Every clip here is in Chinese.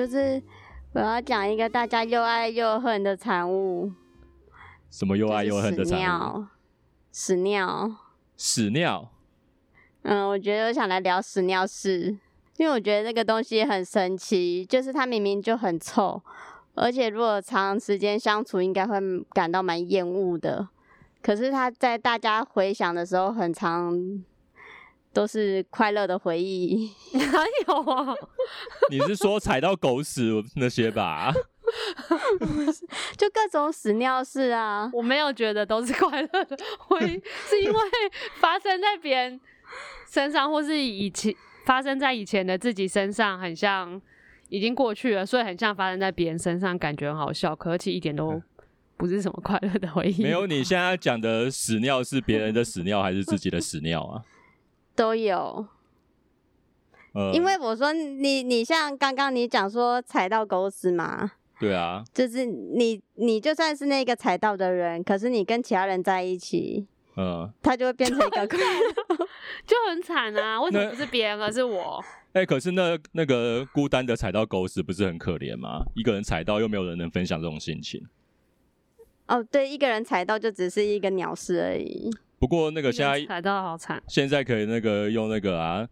就是我要讲一个大家又爱又恨的产物，什么又爱又恨的产物？尿，屎尿。屎尿。嗯，我觉得我想来聊屎尿事，因为我觉得那个东西很神奇，就是它明明就很臭，而且如果长时间相处，应该会感到蛮厌恶的。可是它在大家回想的时候，很长都是快乐的回忆。哪有啊？你是说踩到狗屎那些吧？就各种屎尿事啊，我没有觉得都是快乐的回忆，是因为发生在别人身上，或是以前发生在以前的自己身上，很像已经过去了，所以很像发生在别人身上，感觉很好笑，可其实一点都不是什么快乐的回忆。没有，你现在讲的屎尿是别人的屎尿还是自己的屎尿啊？都有。呃，因为我说你，你像刚刚你讲说踩到狗屎嘛，对啊，就是你，你就算是那个踩到的人，可是你跟其他人在一起，嗯，他就会变成一个就很 惨啊！为什么不是别人，而是我？哎、可是那那个孤单的踩到狗屎不是很可怜吗？一个人踩到又没有人能分享这种心情。哦，对，一个人踩到就只是一个鸟事而已。不过那个现在踩到好惨，现在可以那个用那个啊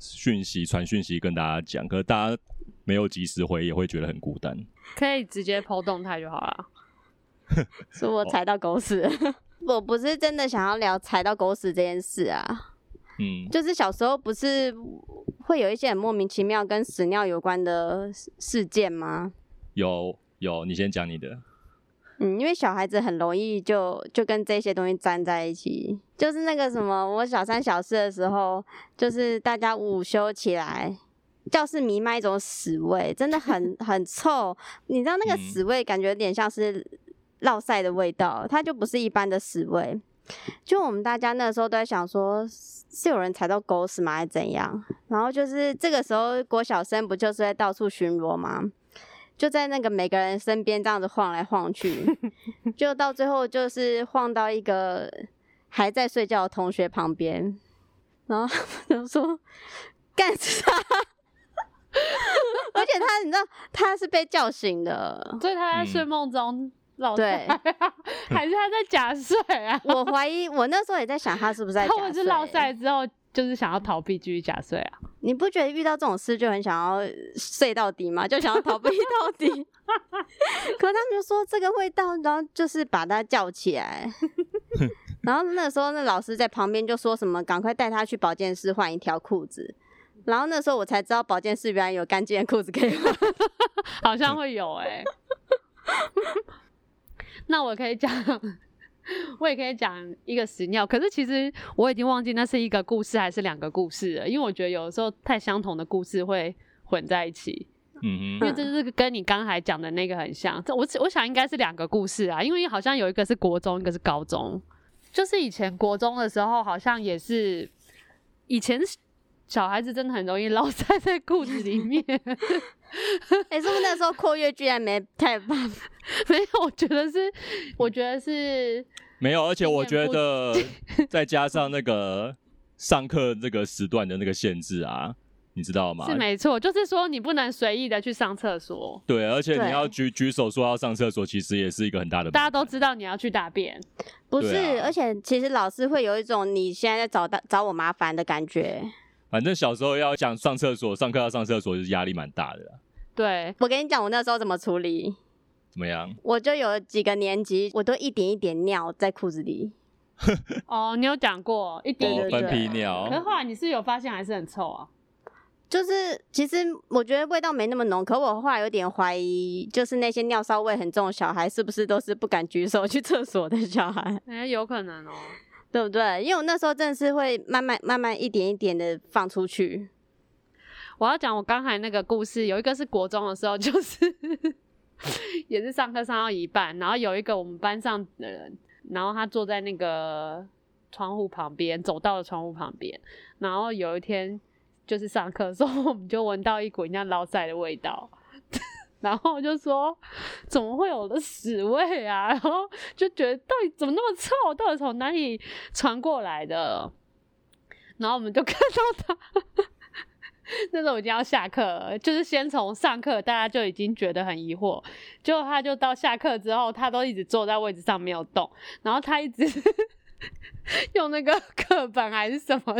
讯息传讯息跟大家讲，可是大家没有及时回，也会觉得很孤单。可以直接抛动态就好了。是我踩到狗屎，我不是真的想要聊踩到狗屎这件事啊，嗯，就是小时候不是会有一些很莫名其妙跟屎尿有关的事事件吗？有有，你先讲你的。嗯，因为小孩子很容易就就跟这些东西粘在一起，就是那个什么，我小三小四的时候，就是大家午休起来，教室弥漫一种屎味，真的很 很臭。你知道那个嗯屎味，感觉有点像是落晒的味道，它就不是一般的屎味。就我们大家那时候都在想说，是有人踩到狗屎吗，还是怎样？然后就是这个时候，国小生不就是在到处巡逻吗？就在那个每个人身边这样子晃来晃去，就到最后就是晃到一个还在睡觉的同学旁边，然后他们就说干啥？而且他你知道他是被叫醒的，所以他在睡梦中老对还是他在假睡啊？我怀疑我那时候也在想他是不是在假睡他们是落赛之后，就是想要逃避继续假睡啊？你不觉得遇到这种事就很想要睡到底吗？就想要逃避到底。可他们就说这个味道，然后就是把他叫起来。然后那时候那老师在旁边就说什么，赶快带他去保健室换一条裤子。然后那时候我才知道保健室原来有干净的裤子可以换。好像会有哎、那我可以讲，我也可以讲一个屎尿，可是其实我已经忘记那是一个故事还是两个故事了，因为我觉得有的时候太相同的故事会混在一起，嗯因，为这是跟你刚才讲的那个很像。这我我想应该是两个故事啊，因为好像有一个是国中，一个是高中。就是以前国中的时候，好像也是以前小孩子真的很容易 落在在裤子里面。哎、是不是那时候括约居然没太棒？没有，我觉得是，我觉得是没有，而且我觉得 再加上那个上课这个时段的那个限制啊，你知道吗是？没错，就是说你不能随意的去上厕所。对，而且你要举举手说要上厕所，其实也是一个很大的。大家都知道你要去大便，不是，啊而且其实老师会有一种你现在在找到找我麻烦的感觉。反正小时候要讲上厕所，上课要上厕所，就是压力蛮大的啦。对，我跟你讲，我那时候怎么处理？怎么样？我就有几个年级，我都一点一点尿在裤子里。哦，你有讲过一点哦，对对分泌尿可是后来你是有发现还是很臭啊？就是其实我觉得味道没那么浓，可我后来有点怀疑，就是那些尿骚味很重的小孩，是不是都是不敢举手去厕所的小孩，哎、有可能哦。对不对？因为我那时候真的是会慢慢慢慢一点一点的放出去。我要讲我刚才那个故事，有一个是国中的时候，就是 也是上课上到一半，然后有一个我们班上的人，然后他坐在那个窗户旁边，走到了窗户旁边，然后有一天就是上课的时候，我们就闻到一股人家捞塞的味道。然后就说，怎么会有的屎味啊？然后就觉得到底怎么那么臭？到底从哪里传过来的？然后我们就 看到他那时候已经要下课了，就是先从上课大家就已经觉得很疑惑，结果他就到下课之后，他都一直坐在位置上没有动，然后他一直 用那个课本还是什么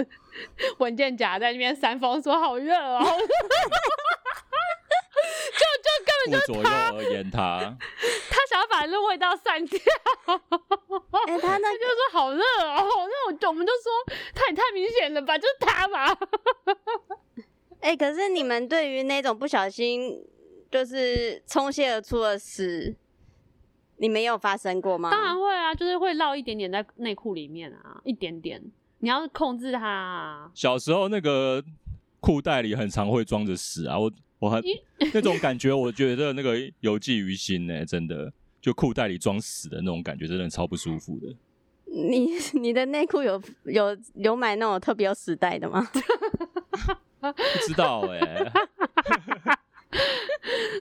文件夹在那边扇风，说好热哦，就就根本顾左右而言他，他想要把那味道散掉，哎、他那他就说好热哦，好热，我们就说他也太明显了吧，就是他吧。哎、可是你们对于那种不小心就是冲泻而出的屎，你们有发生过吗？当然会啊，就是会绕一点点在内裤里面啊，一点点。你要控制它、啊。小时候那个裤袋里很常会装着屎啊，我我很那种感觉，我觉得那个有记于心呢、真的，就裤袋里装屎的那种感觉，真的超不舒服的。你你的内裤有有有买那种特别有屎袋的吗？不知道哎、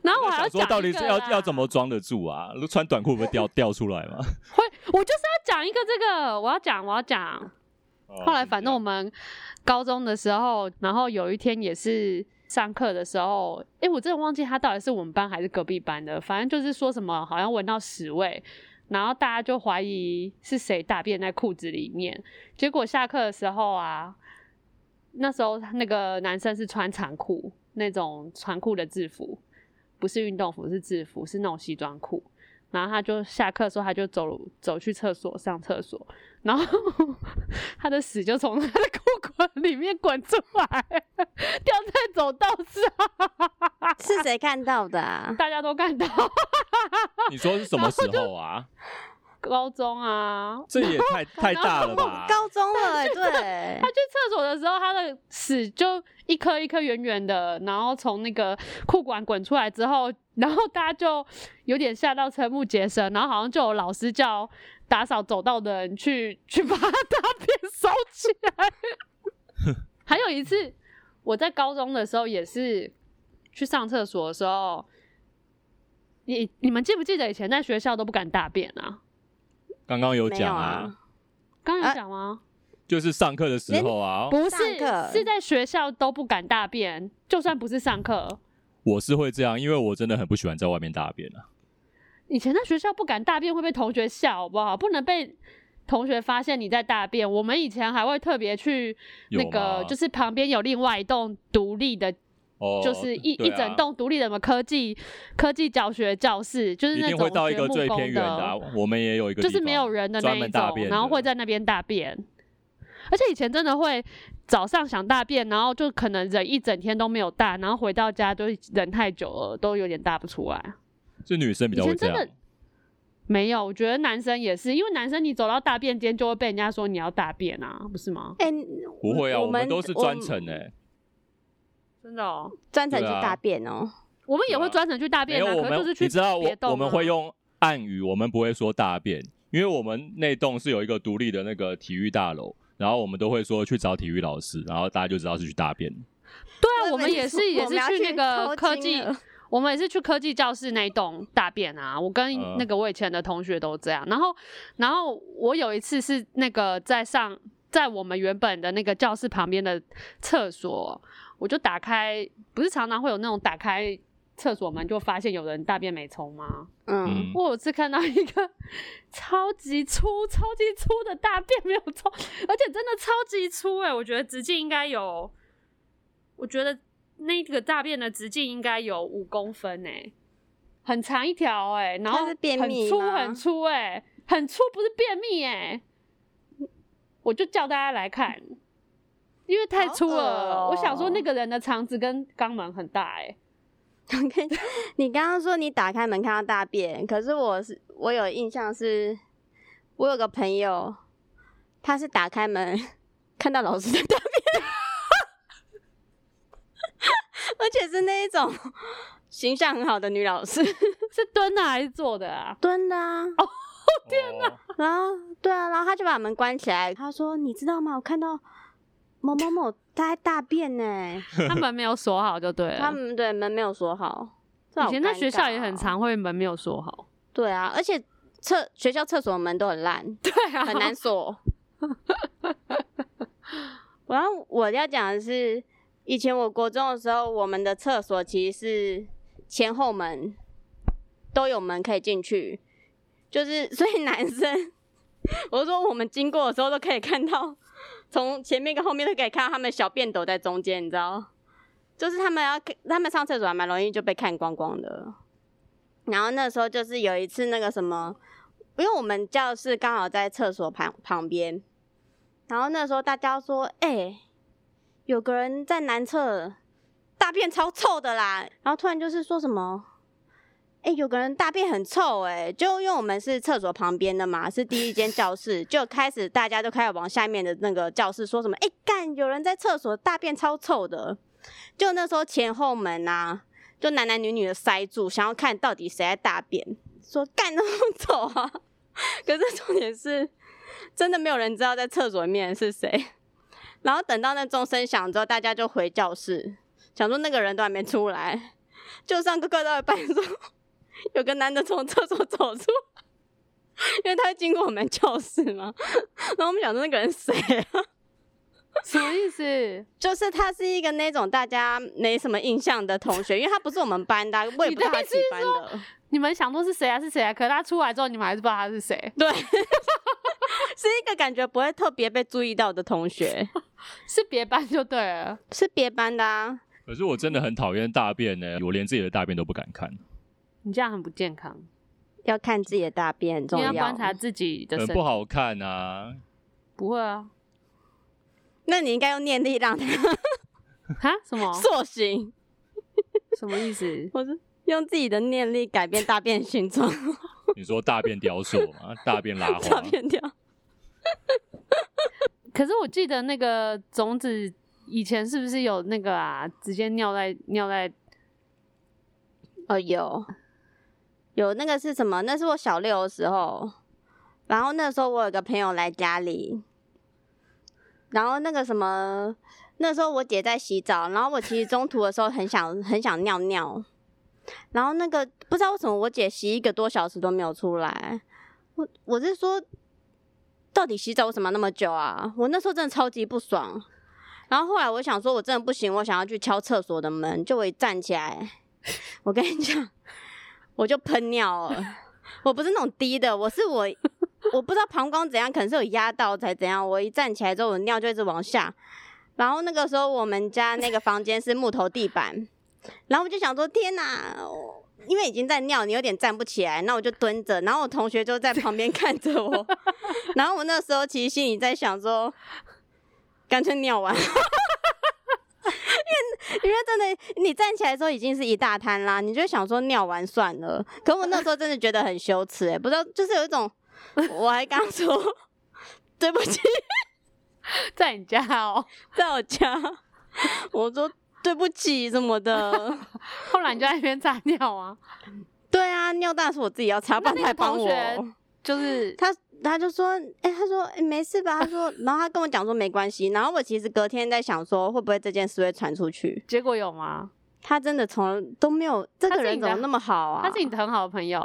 然后我还要想说讲到底是要要怎么装得住啊？穿短裤会掉掉出来吗？会？我就是要讲一个这个，我要讲，我要讲。哦后来反正我们高中的时候，然后有一天也是上课的时候，诶，我真的忘记他到底是我们班还是隔壁班的，反正就是说什么好像闻到屎味，然后大家就怀疑是谁大便在裤子里面。结果下课的时候啊，那时候那个男生是穿长裤，那种长裤的制服，不是运动服，是制服，是那种西装裤。然后他就下课的时候，他就走走去厕所上厕所，然后 他的屎就从他的裤管里面滚出来，掉在走道上，是谁看到的啊？大家都看到。你说是什么时候啊？高中啊，这也太 太大了吧？高中了、欸，对 他，去厕所的时候，他的屎就一颗一颗圆圆的，然后从那个裤管滚出来之后，然后大家就有点吓到瞠目结舌，然后好像就有老师叫打扫走道的人去去把他大便收起来。还有一次，我在高中的时候也是去上厕所的时候，你你们记不记得以前在学校都不敢大便啊？刚刚有讲啊，刚有讲吗？就是上课的时候啊，不是，是在学校都不敢大便，就算不是上课。我是会这样，因为我真的很不喜欢在外面大便啊。以前在学校不敢大便会被同学笑，好不好？不能被同学发现你在大便。我们以前还会特别去那个，就是旁边有另外一栋独立的，哦，就是一、啊一整栋独立的什么科技科技教学教室，就是一定那种会到一个最偏远的啊、我们也有一个，就是没有人的那一种，门大便，然后会在那边大便。而且以前真的会早上想大便，然后就可能忍一整天都没有大，然后回到家就忍太久了，都有点大不出来。是女生比较会这样以前真的。没有，我觉得男生也是，因为男生你走到大便间就会被人家说你要大便啊，不是吗？哎、不会啊，我我们都是专程我哎、真的哦，专程去大便哦、我们也会专程去大没有，便啊，我们可是就是去你知道我我们啊会用暗语，我们不会说大便，因为我们那栋是有一个独立的那个体育大楼，然后我们都会说去找体育老师，然后大家就知道是去大便。对啊，我们也是也是去那个科技，我们也是去科技教室那一栋大便啊。我跟嗯那个我以前的同学都这样。然后，然后我有一次是那个在上在我们原本的那个教室旁边的厕所，我就打开，不是常常会有那种打开厕所门就发现有人大便没冲吗？嗯，嗯，我有次看到一个 超级粗、超级粗的大便没有冲，而且真的超级粗哎、我觉得直径应该有，我觉得那个大便的直径应该有五公分哎、很长一条哎、然后它是便秘很粗很粗哎、很粗不是便秘哎、我就叫大家来看，因为太粗了，我想说哦那个人的肠子跟肛门很大 哎、你刚刚说你打开门看到大便，可是我是我有印象是，我有个朋友，他是打开门 看到老师的大便，而且是那一种形象很好的女老师，是蹲的还是坐的啊？蹲的啊。哦天哪！然后对啊，然后他就把门关起来，他说：“你知道吗？我看到某某某他在大便呢。他门没有锁好就对 了。他们对门没有锁好，这好以前在尴学校也尬哦。很常会门没有锁好，对啊，而且厕学校厕所的门都很烂，对啊很难锁。然后我要讲的是，以前我国中的时候，我们的厕所其实是前后门都有门可以进去，就是所以男生，我说我们经过的时候都可以看到，从前面跟后面都可以看到他们小便斗在中间，你知道？就是他们要他们上厕所还蛮容易就被看光光的。然后那时候就是有一次那个什么，因为我们教室刚好在厕所旁旁边，然后那时候大家说，哎、有个人在男厕大便超臭的啦，然后突然就是说什么，哎、有个人大便很臭、哎，就因为我们是厕所旁边的嘛，是第一间教室，就开始大家都开始往下面的那个教室说什么，哎、干，有人在厕所大便超臭的，就那时候前后门啊，就男男女女的塞住，想要看到底谁在大便，说干那么臭啊，可是重点是，真的没有人知道在厕所里面是谁。然后等到那钟声响之后，大家就回教室，想说那个人都还没出来，就上课课到一半说，有个男的从厕所走出，因为他会经过我们教室嘛。然后我们想说那个人谁啊？什么意思？就是他是一个那种大家没什么印象的同学，因为他不是我们班的啊，我也不知道他几班的。你们想说是谁啊？是谁啊？可是他出来之后，你们还是不知道他是谁，对，是一个感觉不会特别被注意到的同学，是别班就对了。是别班的啊。可是我真的很讨厌大便呢，我连自己的大便都不敢看，你这样很不健康，要看自己的大便重要。要观察自己的身不好看啊。不会啊？那你应该用念力让他 哈？什么？塑形，什么意思？我是用自己的念力改变大便形状，你说大便雕塑吗，大便拉大花，便掉。可是我记得那个种子以前是不是有那个啊？直接尿在尿在哦，有有那个是什么？那是我小六的时候，然后那时候我有个朋友来家里，然后那个什么，那时候我姐在洗澡，然后我其实中途的时候很想很想尿尿，然后那个不知道为什么我姐洗一个多小时都没有出来，我我是说，到底洗澡为什么那么久啊？我那时候真的超级不爽。然后后来我想说，我真的不行，我想要去敲厕所的门，就我站起来，我跟你讲，我就喷尿了。我不是那种低的，我是我，我不知道膀胱怎样，可能是有压到才怎样。我一站起来之后，我尿就一直往下。然后那个时候我们家那个房间是木头地板，然后我就想说，天哪！因为已经在尿，你有点站不起来，那我就蹲着，然后我同学就在旁边 看着我，然后我那时候其实心里在想说，干脆尿完，因为真的你站起来的时候已经是一大滩啦，你就想说尿完算了。可我那时候真的觉得很羞耻、欸，不知道就是有一种，我还刚说 对不起，在你家哦。在我家，我说对不起什么的。后来你就在那边撒尿啊？对啊，尿大是我自己要擦，不然帮我。就是他他就说，哎、他说，哎、没事吧？他说，然后他跟我讲说没关系。然后我其实隔天在想说，会不会这件事会传出去？结果有吗？他真的从来都没有，这个人怎么那么好啊？他是你的很好的朋友，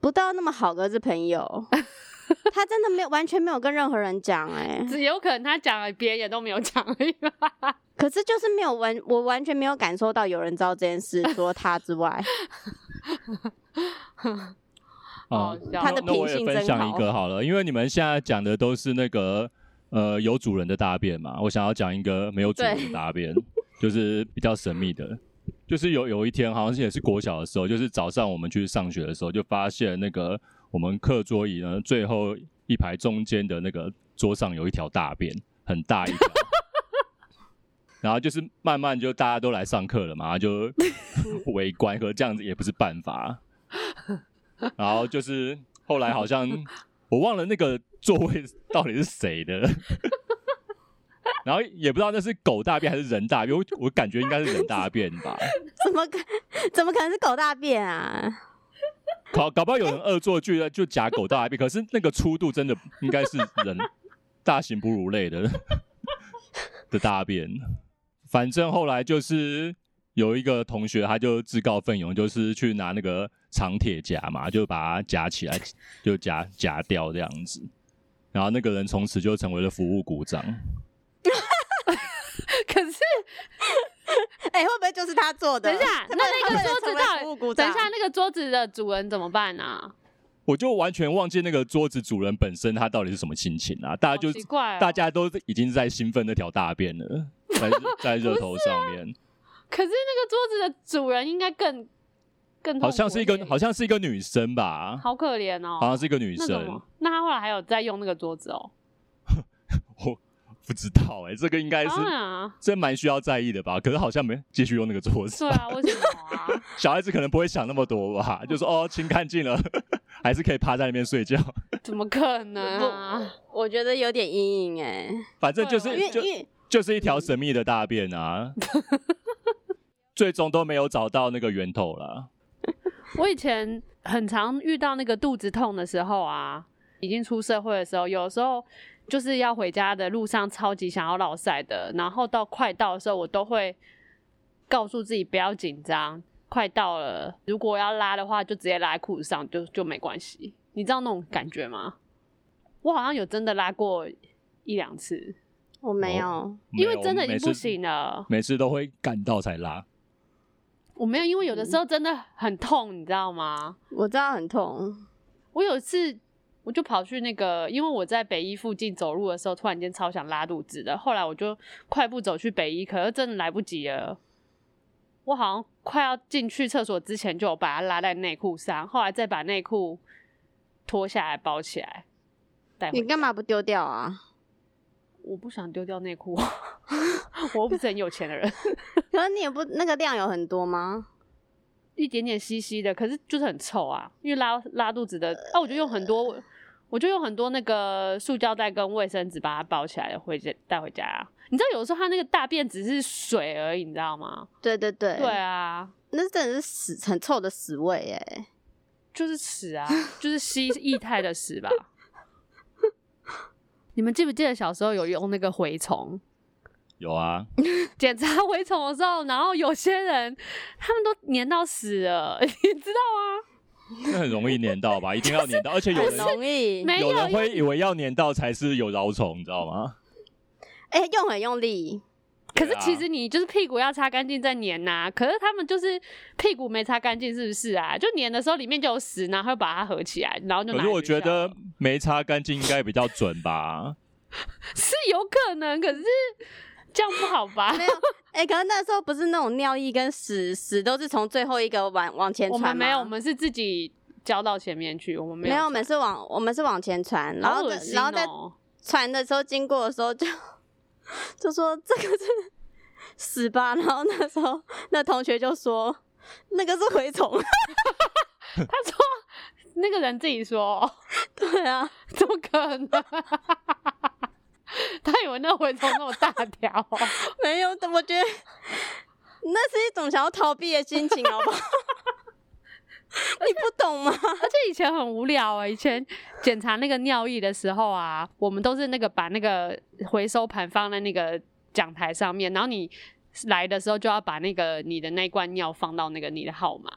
不到那么好的是朋友，他真的没有完全没有跟任何人讲哎、只有可能他讲了，别人也都没有讲而已。可是就是没有完，我完全没有感受到有人知道这件事，除了他之外，哦，笑他的那我品性真也分享一个好了，因为你们现在讲的都是那个呃有主人的大便嘛，我想要讲一个没有主人的大便，就是比较神秘的。就是有有一天，好像是也是国小的时候，就是早上我们去上学的时候，就发现那个我们课桌椅呢最后一排中间的那个桌上有一条大便，很大一条。然后就是慢慢就大家都来上课了嘛，就 围观，可这样子也不是办法。然后就是后来好像我忘了那个座位到底是谁的，然后也不知道那是狗大便还是人大便，我我感觉应该是人大便吧，怎么可怎么可能是狗大便啊？搞搞不好有人恶作剧的就夹狗大便，可是那个粗度真的应该是人大型哺乳类的 的大便。反正后来就是有一个同学，他就自告奋勇，就是去拿那个长铁夹嘛，就把它夹起来，就夹夹掉这样子。然后那个人从此就成为了服务股长。可是 哎、会不会就是他做的？等一下，那那个桌子到底？等服务股长一下，那个桌子的主人怎么办啊？我就完全忘记那个桌子主人本身他到底是什么心情啊！大家就大家都已经在兴奋那条大便了，在在热头上面，可是那个桌子的主人应该更更好像是一个好像是一个女生吧，好可怜哦，好像是一个女生，？那他后来还有在用那个桌子哦？我不知道哎、这个应该是啊，这蛮需要在意的吧？可是好像没继续用那个桌子对，啊，为什么啊？小孩子可能不会想那么多吧，就说哦清干净了，还是可以趴在那边睡觉，怎么可能啊？我觉得有点阴影哎，反正就是就就是一条神秘的大便啊，最终都没有找到那个源头啦。我以前很常遇到那个肚子痛的时候啊，已经出社会的时候，有时候就是要回家的路上超级想要落塞的，然后到快到的时候，我都会告诉自己不要紧张，快到了，如果要拉的话就直接拉在裤子上，就就没关系。你知道那种感觉吗？我好像有真的拉过一两次，我没有，哦因为真的已经不每次行了。每次都会赶到才拉。我没有，因为有的时候真的很痛，你知道吗？我知道很痛，我有一次，我就跑去那个，因为我在北医附近走路的时候，突然间超想拉肚子的。后来我就快步走去北医，可是真的来不及了。我好像快要进去厕所之前，就有把它拉在内裤上，后来再把内裤脱下来包起来带你干嘛不丢掉啊？我不想丢掉内裤，我又不是很有钱的人，可是你也不那个量有很多吗？一点点稀稀的，可是就是很臭啊，因为拉拉肚子的，啊，我就用很多，我就用很多那个塑胶袋跟卫生纸把它包起来回家带回家啊。你知道有的时候它那个大便只是水而已，你知道吗？对对对，对啊，那真的是屎，很臭的屎味哎。就是屎啊，就是吸液态的屎吧。你们记不记得小时候有用那个蛔虫有啊，检查蛔虫的时候，然后有些人他们都粘到死了，你知道吗？那很容易粘到吧？一定要粘到，而且有很人容易，有人会以为要粘到才是有蛲虫，你知道吗？哎、用很用力，可是其实你就是屁股要擦干净再粘呐、可是他们就是屁股没擦干净，是不是啊？就粘的时候里面就有屎，然后会把它合起来，然后就可是我觉得没擦干净应该比较准吧？是有可能，可是这样不好吧？没有。哎、可是那时候不是那种尿液跟屎屎都是从最后一个往往前传吗？我们没有，我们是自己交到前面去，我们没有没有，我们是往我们是往前传，然后然后在哦传的时候经过的时候就 就说这个是屎吧，然后那时候那同学就说那个是蛔虫，他说那个人自己说，对啊，怎么可能？他以为那蛔虫那么大条、哦，没有，我觉得那是一种想要逃避的心情，好不好？你不懂吗？而且以前很无聊啊、以前检查那个尿液的时候啊，我们都是那个把那个回收盘放在那个讲台上面，然后你来的时候就要把那个你的那罐尿放到那个你的号码，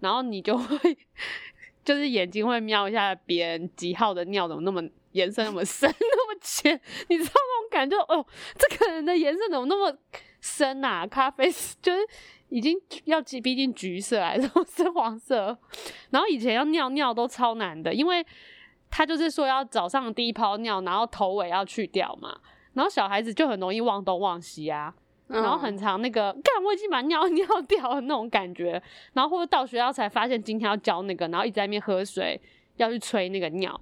然后你就会 就是眼睛会瞄一下别人几号的尿怎么那么颜色那么深那么浅，你知道那种感觉？哦，这个人的颜色怎么那么深啊？咖啡就是已经要逼逼近橘色还是深黄色？然后以前要尿尿都超难的，因为他就是说要早上第一泡尿，然后头尾要去掉嘛。然后小孩子就很容易忘东忘西啊，然后很长那个，干我已经把尿尿掉了那种感觉，然后或者到学校才发现今天要教那个，然后一直在那边喝水，要去吹那个尿，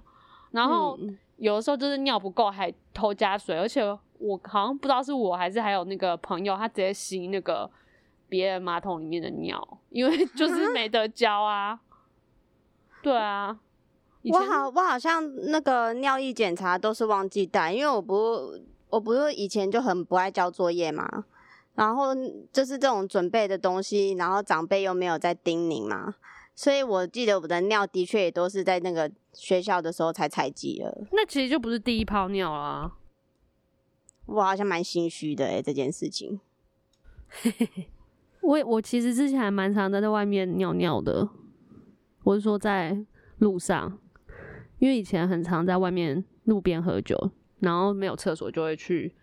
然后嗯。有的时候就是尿不够还偷加水，而且我好像不知道是我还是还有那个朋友，他直接吸那个别人马桶里面的尿，因为就是没得教啊。对啊，我好，我好像那个尿液检查都是忘记带，因为我不，我不是以前就很不爱交作业嘛，然后就是这种准备的东西，然后长辈又没有在叮咛嘛，所以我记得我的尿的确也都是在那个学校的时候才采集了，那其实就不是第一泡尿啊。我好像蛮心虚的诶、欸这件事情。我我其实之前还蛮常在在外面尿尿的，我是说在路上，因为以前很常在外面路边喝酒，然后没有厕所就会去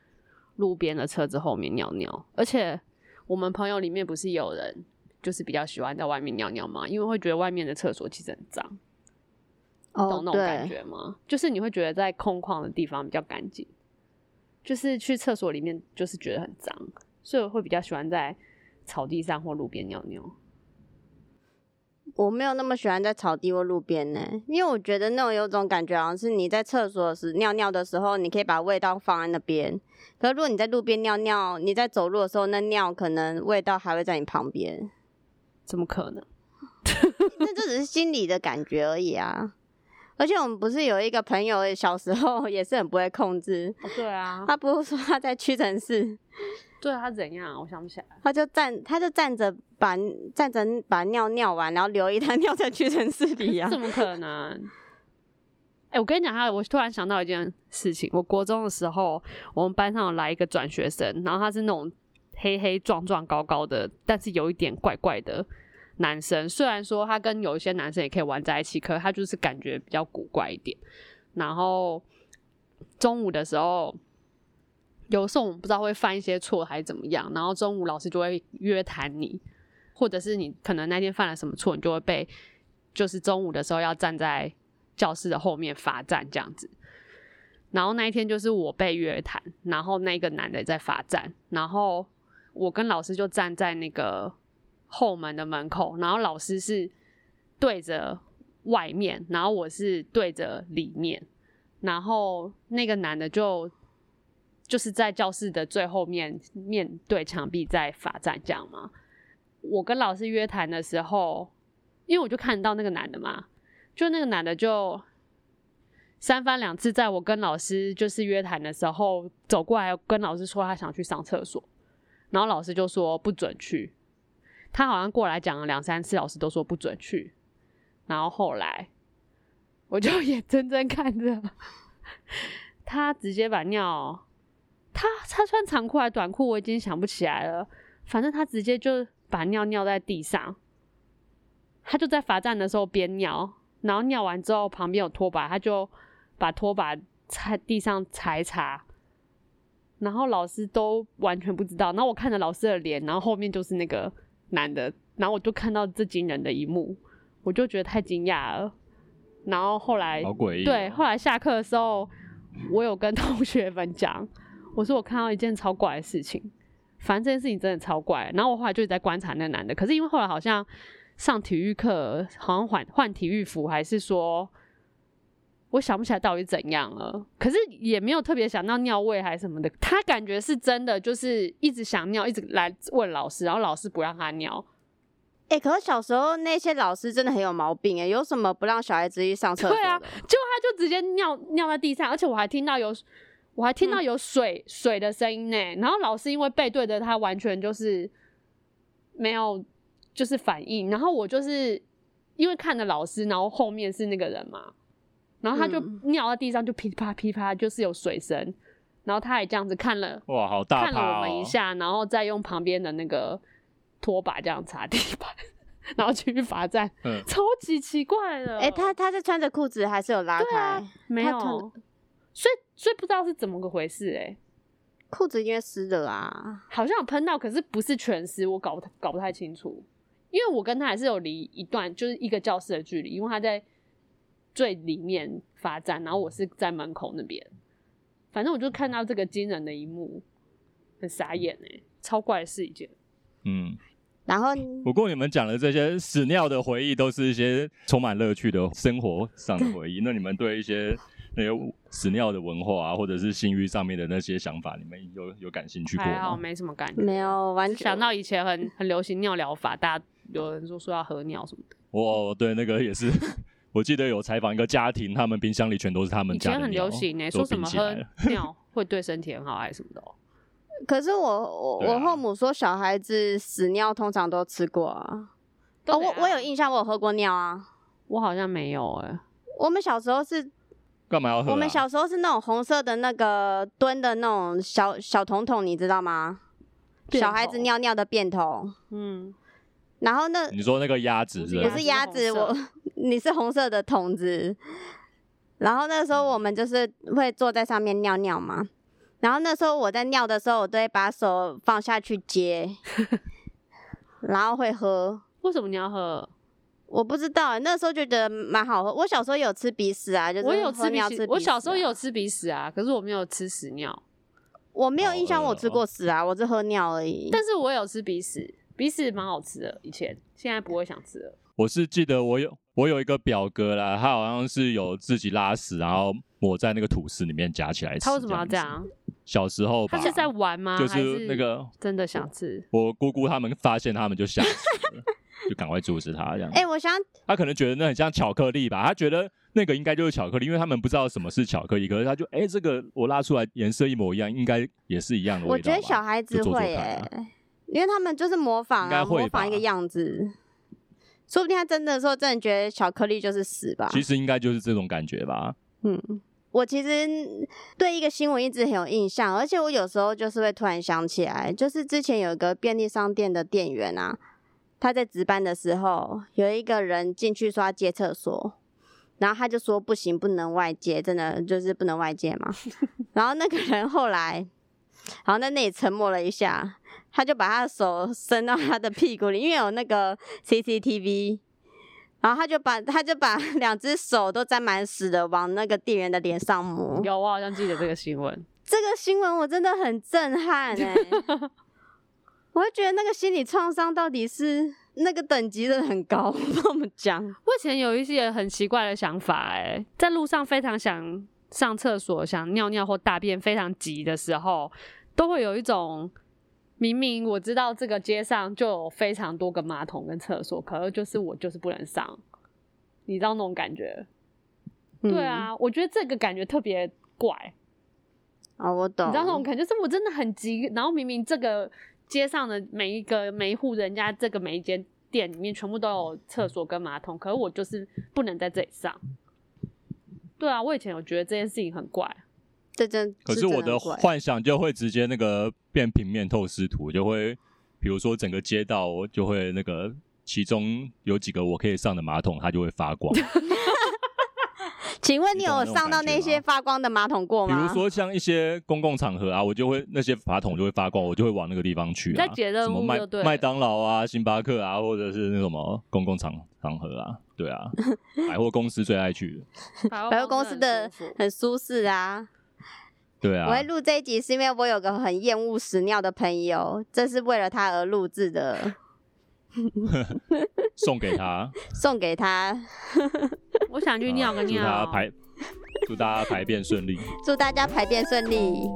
路边的车子后面尿尿，而且我们朋友里面不是有人就是比较喜欢在外面尿尿吗？因为会觉得外面的厕所其实很脏，哦懂那种感，觉吗？就是你会觉得在空旷的地方比较干净，就是去厕所里面就是觉得很脏，所以我会比较喜欢在草地上或路边尿尿。我没有那么喜欢在草地或路边呢，因为我觉得那种有种感觉，好像是你在厕所时尿尿的时候，你可以把味道放在那边。可是如果你在路边尿尿，你在走路的时候，那尿可能味道还会在你旁边，怎么可能？那这只是心理的感觉而已啊。而且我们不是有一个朋友，小时候也是很不会控制，哦，对啊，他不是说他在屈臣氏，对他怎样？我想不起来。他就站，他就站着把站着把尿尿完，然后留一滩 尿在屈臣氏里啊。怎么可能？哎、我跟你讲，他我突然想到一件事情。我国中的时候，我们班上有来一个转学生，然后他是那种黑黑壮壮高高的，但是有一点怪怪的男生。虽然说他跟有一些男生也可以玩在一起，可是他就是感觉比较古怪一点。然后中午的时候，有时候我们不知道会犯一些错还是怎么样，然后中午老师就会约谈你，或者是你可能那天犯了什么错，你就会被就是中午的时候要站在教室的后面罚站这样子。然后那一天就是我被约谈，然后那个男的在罚站，然后我跟老师就站在那个后门的门口，然后老师是对着外面，然后我是对着里面，然后那个男的就就是在教室的最后面面对墙壁在罚站这样嘛。我跟老师约谈的时候，因为我就看到那个男的嘛，就那个男的就三番两次在我跟老师就是约谈的时候走过来跟老师说他想去上厕所，然后老师就说不准去。他好像过来讲了两三次，老师都说不准去。然后后来我就 眼睁睁看着 他直接把尿，他他穿长裤还是短裤我已经想不起来了，反正他直接就把尿尿在地上。他就在罚站的时候边尿，然后尿完之后旁边有拖把，他就把拖把在地上踩一擦，然后老师都完全不知道。然后我看着老师的脸，然后后面就是那个男的，然后我就看到这惊人的一幕，我就觉得太惊讶了。然后后来好诡异哦。对，后来下课的时候，我有跟同学们讲，我说我看到一件超怪的事情，反正这件事情真的超怪。然后我后来就一直在观察那个男的，可是因为后来好像上体育课，好像换换体育服，还是说，我想不起来到底怎样了。可是也没有特别想到尿味还是什么的，他感觉是真的，就是一直想尿，一直来问老师，然后老师不让他尿。哎、可是小时候那些老师真的很有毛病哎，有什么不让小孩子去上厕所？对啊结果他就直接尿尿在地上，而且我还听到有，我还听到有水、水的声音呢。然后老师因为背对着他，完全就是没有就是反应。然后我就是因为看着老师，然后后面是那个人嘛，然后他就嗯尿在地上，就噼啪噼啪，就是有水声。然后他也这样子看了哇，好大看了！我们一下，然后再用旁边的那个拖把这样擦地板，然后继续罚站，嗯超级奇怪的。哎、他他是穿着裤子还是有拉开？对啊没有所以所以不知道是怎么个回事哎、裤子应该湿的啦。好像有喷到，可是不是全湿，我搞不太搞不太清楚，因为我跟他还是有离一段就是一个教室的距离，因为他在最里面罚站，然后我是在门口那边，反正我就看到这个惊人的一幕，很傻眼哎、超怪的事一件。嗯，然后不过你们讲的这些屎尿的回忆，都是一些充满乐趣的生活上的回忆。那你们对一些那些屎尿的文化啊，或者是性欲上面的那些想法，你们有有感兴趣过还好吗？没什么感觉，没有完全想到以前很很流行尿疗法，大家有人说说要喝尿什么的，我对那个也是，我记得有采访一个家庭，他们冰箱里全都是他们以前很家的尿流行呢、都说什么喝尿 会对身体很好还是什么的、哦。可是我我、啊我后母说小孩子屎尿通常都吃过啊。哦，我我有印象，我有喝过尿啊。我好像没有哎、我们小时候是，干嘛要喝、啊？我们小时候是那种红色的那个蹲的那种小小桶桶，你知道吗？小孩子尿尿的便桶。嗯，然后那你说那个鸭子是不不是？鸭子，我你是红色的桶子。然后那时候我们就是会坐在上面尿尿嘛，然后那时候我在尿的时候，我都会把手放下去接，然后会喝。为什么你要喝？我不知道，那时候就觉得蛮好喝。我小时候有吃鼻屎啊，就是我有吃鼻屎，尿吃我小时候有吃鼻屎啊，可是我没有吃屎尿。我没有印象我吃过屎啊，我只喝尿而已。但是我有吃鼻屎，鼻屎蛮好吃的，以前现在不会想吃了。我是记得我有我有一个表哥啦，他好像是有自己拉屎，然后抹在那个吐司里面夹起来吃。他为什么要这子？样？小时候，他是在玩吗？就是那个真的想吃。我姑姑他们发现他们就吓死了，就赶快阻止他这样。哎、我想他可能觉得那很像巧克力吧，他觉得那个应该就是巧克力，因为他们不知道什么是巧克力，可是他就哎、这个我拉出来颜色一模一样，应该也是一样的味道。我觉得小孩子会看耶、啊因为他们就是模仿模仿一个样子。说不定他真的说真的觉得巧克力就是屎吧。其实应该就是这种感觉吧。嗯，我其实对一个新闻一直很有印象，而且我有时候就是会突然想起来，就是之前有一个便利商店的店员啊，他在值班的时候，有一个人进去说要借厕所，然后他就说不行，不能外借，真的就是不能外借嘛。然后那个人后来，然后在那里沉默了一下，他就把他的手伸到他的屁股里，因为有那个 CCTV。然后他就把他就把 两只手都沾满屎的往那个店员的脸上抹。有，我好像记得这个新闻。这个新闻我真的很震撼哎、我会觉得那个心理创伤到底是那个等级真的很高，不知道怎么讲。我以前有一些很奇怪的想法、哎，在路上非常想上厕所、想尿尿或大便非常急的时候，都会有一种明明我知道这个街上就有非常多个马桶跟厕所，可是就是我就是不能上，你知道那种感觉？嗯对，啊，我觉得这个感觉特别怪，哦，我懂。你知道那种感觉，就是我真的很急，然后明明这个街上的每一个每一户人家这个每一间店里面全部都有厕所跟马桶，可是我就是不能在这里上。对啊，我以前有觉得这件事情很怪，这真可是我的幻想就会直接那个变平面透视图，就会比如说整个街道就会那个其中有几个我可以上的马桶，它就会发光。请问你有上到那些吗发光的马桶过吗比？如说像一些公共场合啊，我就会那些马桶就会发光，我就会往那个地方去啊。你在解任什么麦当劳啊、星巴克啊，或者是那什么公共场场合啊，对啊，百货公司最爱去的，百货公司的很舒服很舒适啊。对啊我。会录这一集是因为我有个很厌恶屎尿的朋友，这是为了他而录制的，送给他，送给他。我想去尿个尿祝大家。排，祝大家排便顺利。祝大家排便顺利。